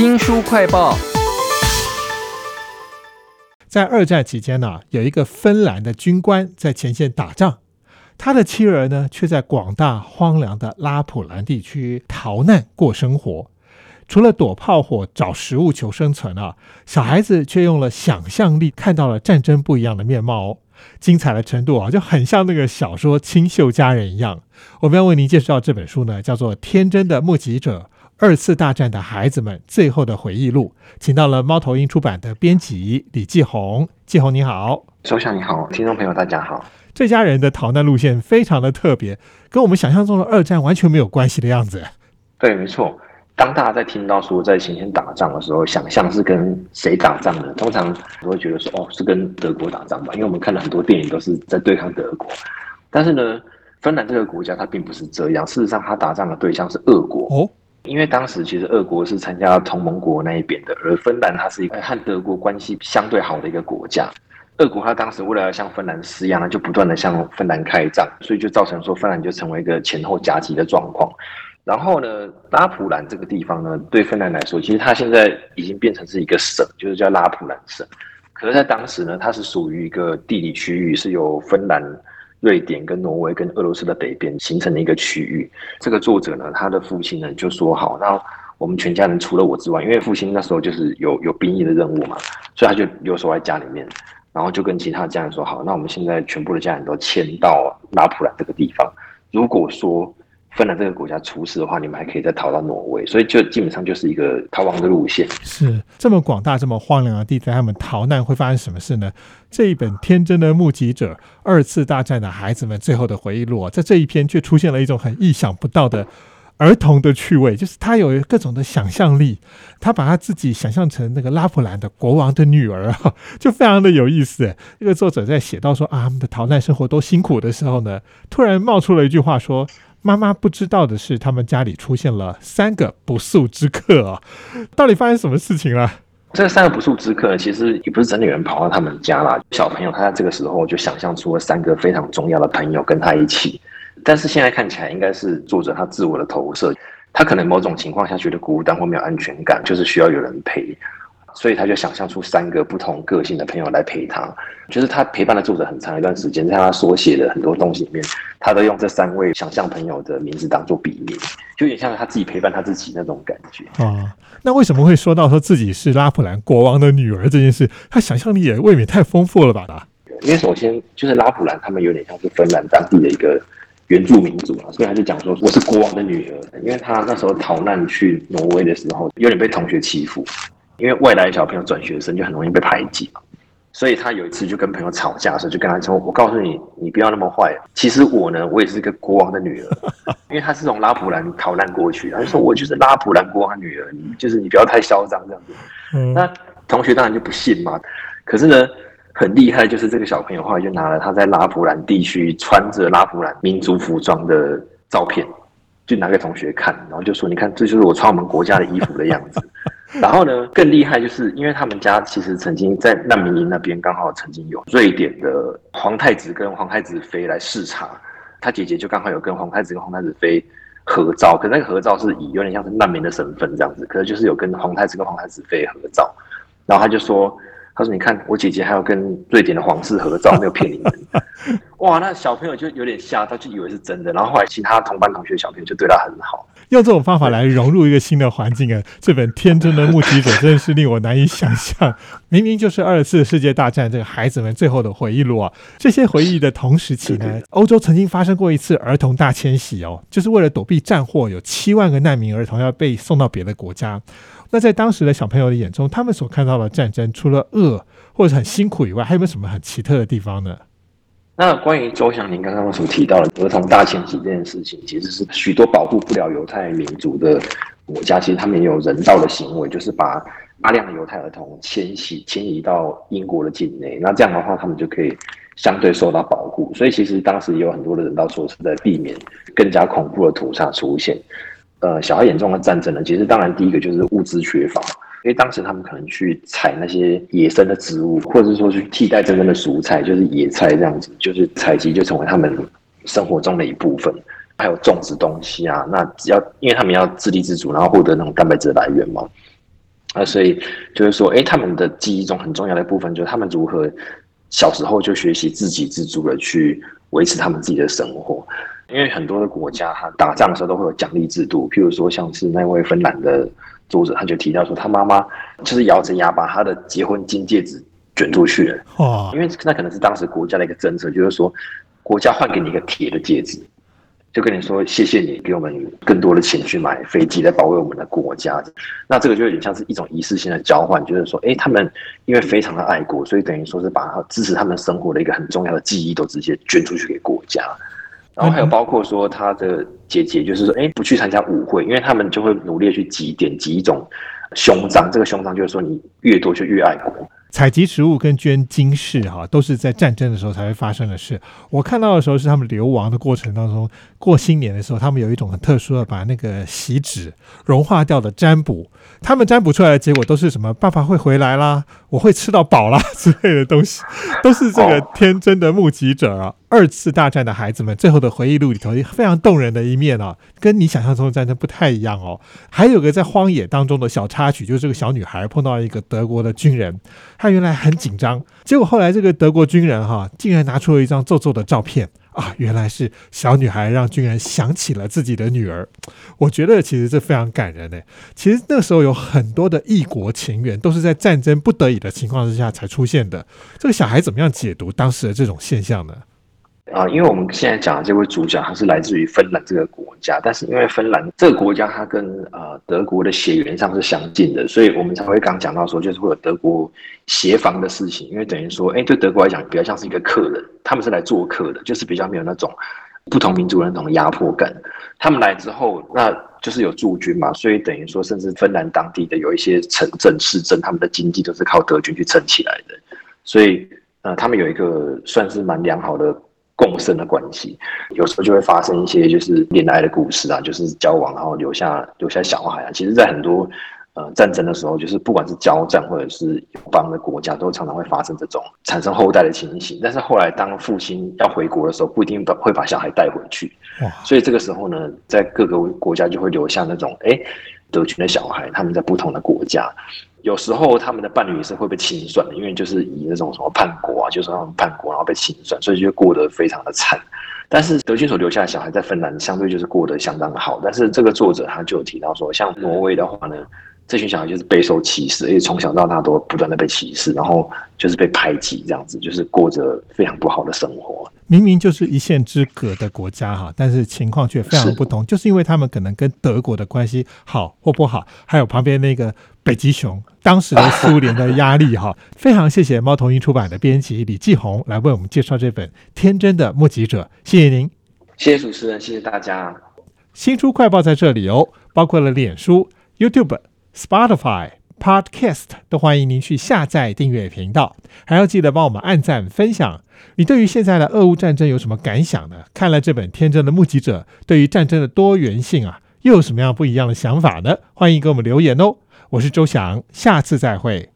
新书快报。在二战期间呢、有一个芬兰的军官在前线打仗，他的妻儿呢却在广大荒凉的拉普兰地区逃难过生活。除了躲炮火、找食物求生存啊，小孩子却用了想象力看到了战争不一样的面貌哦。精彩的程度啊，就很像那个小说《清秀佳人》一样。我们要为您介绍这本书呢，叫做《天真的目击者：二次大战的孩子们最后的回忆录》，请到了猫头鹰出版的编辑李继红。继红你好，周翔你好，听众朋友大家好。这家人的逃难路线非常的特别，跟我们想象中的二战完全没有关系的样子。对，没错。当大家在听到说在前线打仗的时候，想象是跟谁打仗呢？通常都会觉得说，哦，是跟德国打仗吧，因为我们看了很多电影都是在对抗德国。但是呢，芬兰这个国家它并不是这样，事实上它打仗的对象是俄国。哦，因为当时其实俄国是参加同盟国那一边的，而芬兰它是一个和德国关系相对好的一个国家。俄国它当时为了要向芬兰施压呢，就不断的向芬兰开战，所以就造成说芬兰就成为一个前后夹击的状况。然后呢，拉普兰这个地方呢，对芬兰来说，其实它现在已经变成是一个省，就是叫拉普兰省。可是，在当时呢，它是属于一个地理区域，是由芬兰、瑞典、跟挪威、跟俄罗斯的北边形成的一个区域。这个作者呢，他的父亲呢就说好，那我们全家人除了我之外，因为父亲那时候就是有有兵役的任务嘛，所以他就留守在家里面，然后就跟其他家人说好，那我们现在全部的家人都迁到拉普兰这个地方。如果说芬兰这个国家出事的话，你们还可以再逃到挪威，所以就基本上就是一个逃亡的路线。是这么广大、这么荒凉的地带，他们逃难会发生什么事呢？这一本《天真的目击者：二次大战的孩子们最后的回忆录》啊，在这一篇却出现了一种很意想不到的儿童的趣味，就是他有各种的想象力，他把他自己想象成那个拉普兰的国王的女儿啊，就非常的有意思。这个作者在写到说啊，他们的逃难生活多辛苦的时候呢，突然冒出了一句话说。妈妈不知道的是，他们家里出现了三个不速之客啊！到底发生什么事情了？这三个不速之客其实也不是真的有人跑到他们家啦。小朋友他在这个时候就想象出了三个非常重要的朋友跟他一起，但是现在看起来应该是作者他自我的投射，他可能某种情况下觉得孤单或没有安全感，就是需要有人陪。所以他就想象出三个不同个性的朋友来陪他，就是他陪伴了作者很长一段时间，在他所写的很多东西里面，他都用这三位想象朋友的名字当做笔名，就有点像他自己陪伴他自己那种感觉啊。那为什么会说到说自己是拉普兰国王的女儿这件事？他想象力也未免太丰富了吧？因为首先就是拉普兰他们有点像是芬兰当地的一个原住民族啊，所以他就讲说我是国王的女儿，因为他那时候逃难去挪威的时候，有点被同学欺负。因为外来小朋友转学生就很容易被排挤嘛，所以他有一次就跟朋友吵架的时候，就跟他说：“我告诉你，你不要那么坏。其实我呢，我也是一个国王的女儿，因为他是从拉普兰逃难过去，他就说我就是拉普兰国王的女儿，你就是你不要太嚣张这样子。”那同学当然就不信嘛。可是呢，很厉害，就是这个小朋友后来就拿了他在拉普兰地区穿着拉普兰民族服装的照片，就拿给同学看，然后就说：“你看，这就是我穿我们国家的衣服的样子。” 然后呢，更厉害就是因为他们家其实曾经在难民营那边，刚好曾经有瑞典的皇太子跟皇太子妃来视察，他姐姐就刚好有跟皇太子跟皇太子妃合照，可那个合照是以有点像是难民的身份这样子，可是就是有跟皇太子跟皇太子妃合照，然后他就说。他说：“你看，我姐姐还有跟瑞典的皇室合照，没有骗你们。哇，那小朋友就有点吓他，就以为是真的。然后后来其他同班同学小朋友就对他很好，用这种方法来融入一个新的环境啊！这本天真的目击者真的是令我难以想象。明明就是二次世界大战这个孩子们最后的回忆录啊！这些回忆的同时期呢，欧洲曾经发生过一次儿童大迁徙哦，就是为了躲避战祸，有七万个难民儿童要被送到别的国家。”那在当时的小朋友的眼中，他们所看到的战争，除了恶或者很辛苦以外，还有没有什么很奇特的地方呢？那关于周祥您刚刚所提到的儿童大迁徙这件事情，其实是许多保护不了犹太民族的国家，其实他们也有人道的行为，就是把大量的犹太儿童迁徙迁移到英国的境内。那这样的话，他们就可以相对受到保护。所以，其实当时也有很多的人道措施在避免更加恐怖的屠杀出现。呃，小孩眼中的战争呢，其实当然第一个就是物资缺乏，因为当时他们可能去采那些野生的植物，或者说去替代真正的蔬菜，就是野菜这样子，就是采集就成为他们生活中的一部分。还有种植东西啊，那只要因为他们要自立自主，然后获得那种蛋白质来源嘛，啊，所以就是说，哎，他们的记忆中很重要的部分，就是他们如何小时候就学习自给自足的去维持他们自己的生活。因为很多的国家，他打仗的时候都会有奖励制度，譬如说像是那位芬兰的作者，他就提到说，他妈妈就是咬着牙把他的结婚金戒指卷出去了。哦，因为那可能是当时国家的一个政策，就是说国家换给你一个铁的戒指。就跟你说，谢谢你给我们更多的钱去买飞机来保卫我们的国家。那这个就有点像是一种仪式性的交换，就是说，哎，他们因为非常的爱国，所以等于说是把支持他们生活的一个很重要的记忆都直接捐出去给国家。然后还有包括说，他的姐姐就是说，哎，不去参加舞会，因为他们就会努力去集点集一种胸章，这个胸章就是说你越多就越爱国。采集食物跟捐金饰，哈，都是在战争的时候才会发生的事。我看到的时候是他们流亡的过程当中，过新年的时候，他们有一种很特殊的，把那个锡纸融化掉的占卜。他们占卜出来的结果都是什么？爸爸会回来啦，我会吃到饱啦之类的东西，都是这个天真的目击者啊。二次大战的孩子们最后的回忆录里头，非常动人的一面啊，跟你想象中的战争不太一样哦。还有个在荒野当中的小插曲，就是这个小女孩碰到一个德国的军人，她原来很紧张，结果后来这个德国军人哈，竟然拿出了一张皱皱的照片。啊，原来是小女孩让军人想起了自己的女儿，我觉得其实这非常感人呢。其实那时候有很多的异国情缘，都是在战争不得已的情况之下才出现的。这个小孩怎么样解读当时的这种现象呢？啊，因为我们现在讲的这位主角，他是来自于芬兰这个国家，但是因为芬兰这个国家，它跟呃德国的血缘上是相近的，所以我们才会刚讲到说，就是会有德国协防的事情。因为等于说，哎，对德国来讲，比较像是一个客人，他们是来做客的，就是比较没有那种不同民族的那种压迫感。他们来之后，那就是有驻军嘛，所以等于说，甚至芬兰当地的有一些城镇市镇，他们的经济都是靠德军去撑起来的。所以，呃，他们有一个算是蛮良好的。共生的关系，有时候就会发生一些就是恋爱的故事啊，就是交往然后留下留下小孩啊。其实，在很多呃战争的时候，就是不管是交战或者是友邦的国家，都常常会发生这种产生后代的情形。但是后来，当父亲要回国的时候，不一定把会把小孩带回去。所以这个时候呢，在各个国家就会留下那种哎德军的小孩，他们在不同的国家。有时候他们的伴侣也是会被清算的，因为就是以那种什么叛国啊，就是他们叛国然后被清算，所以就过得非常的惨。但是德军所留下的小孩在芬兰相对就是过得相当的好。但是这个作者他就有提到说，像挪威的话呢，这群小孩就是备受歧视，而且从小到大都不断的被歧视，然后就是被排挤这样子，就是过着非常不好的生活。明明就是一线之隔的国家哈，但是情况却非常不同，就是因为他们可能跟德国的关系好或不好，还有旁边那个北极熊，当时的苏联的压力哈。非常谢谢猫头鹰出版的编辑李继红来为我们介绍这本《天真的目击者》，谢谢您，谢谢主持人，谢谢大家。新书快报在这里哦，包括了脸书、YouTube、Spotify。Podcast 都欢迎您去下载订阅频道，还要记得帮我们按赞分享。你对于现在的俄乌战争有什么感想呢？看了这本《天真的目击者》，对于战争的多元性啊，又有什么样不一样的想法呢？欢迎给我们留言哦。我是周翔，下次再会。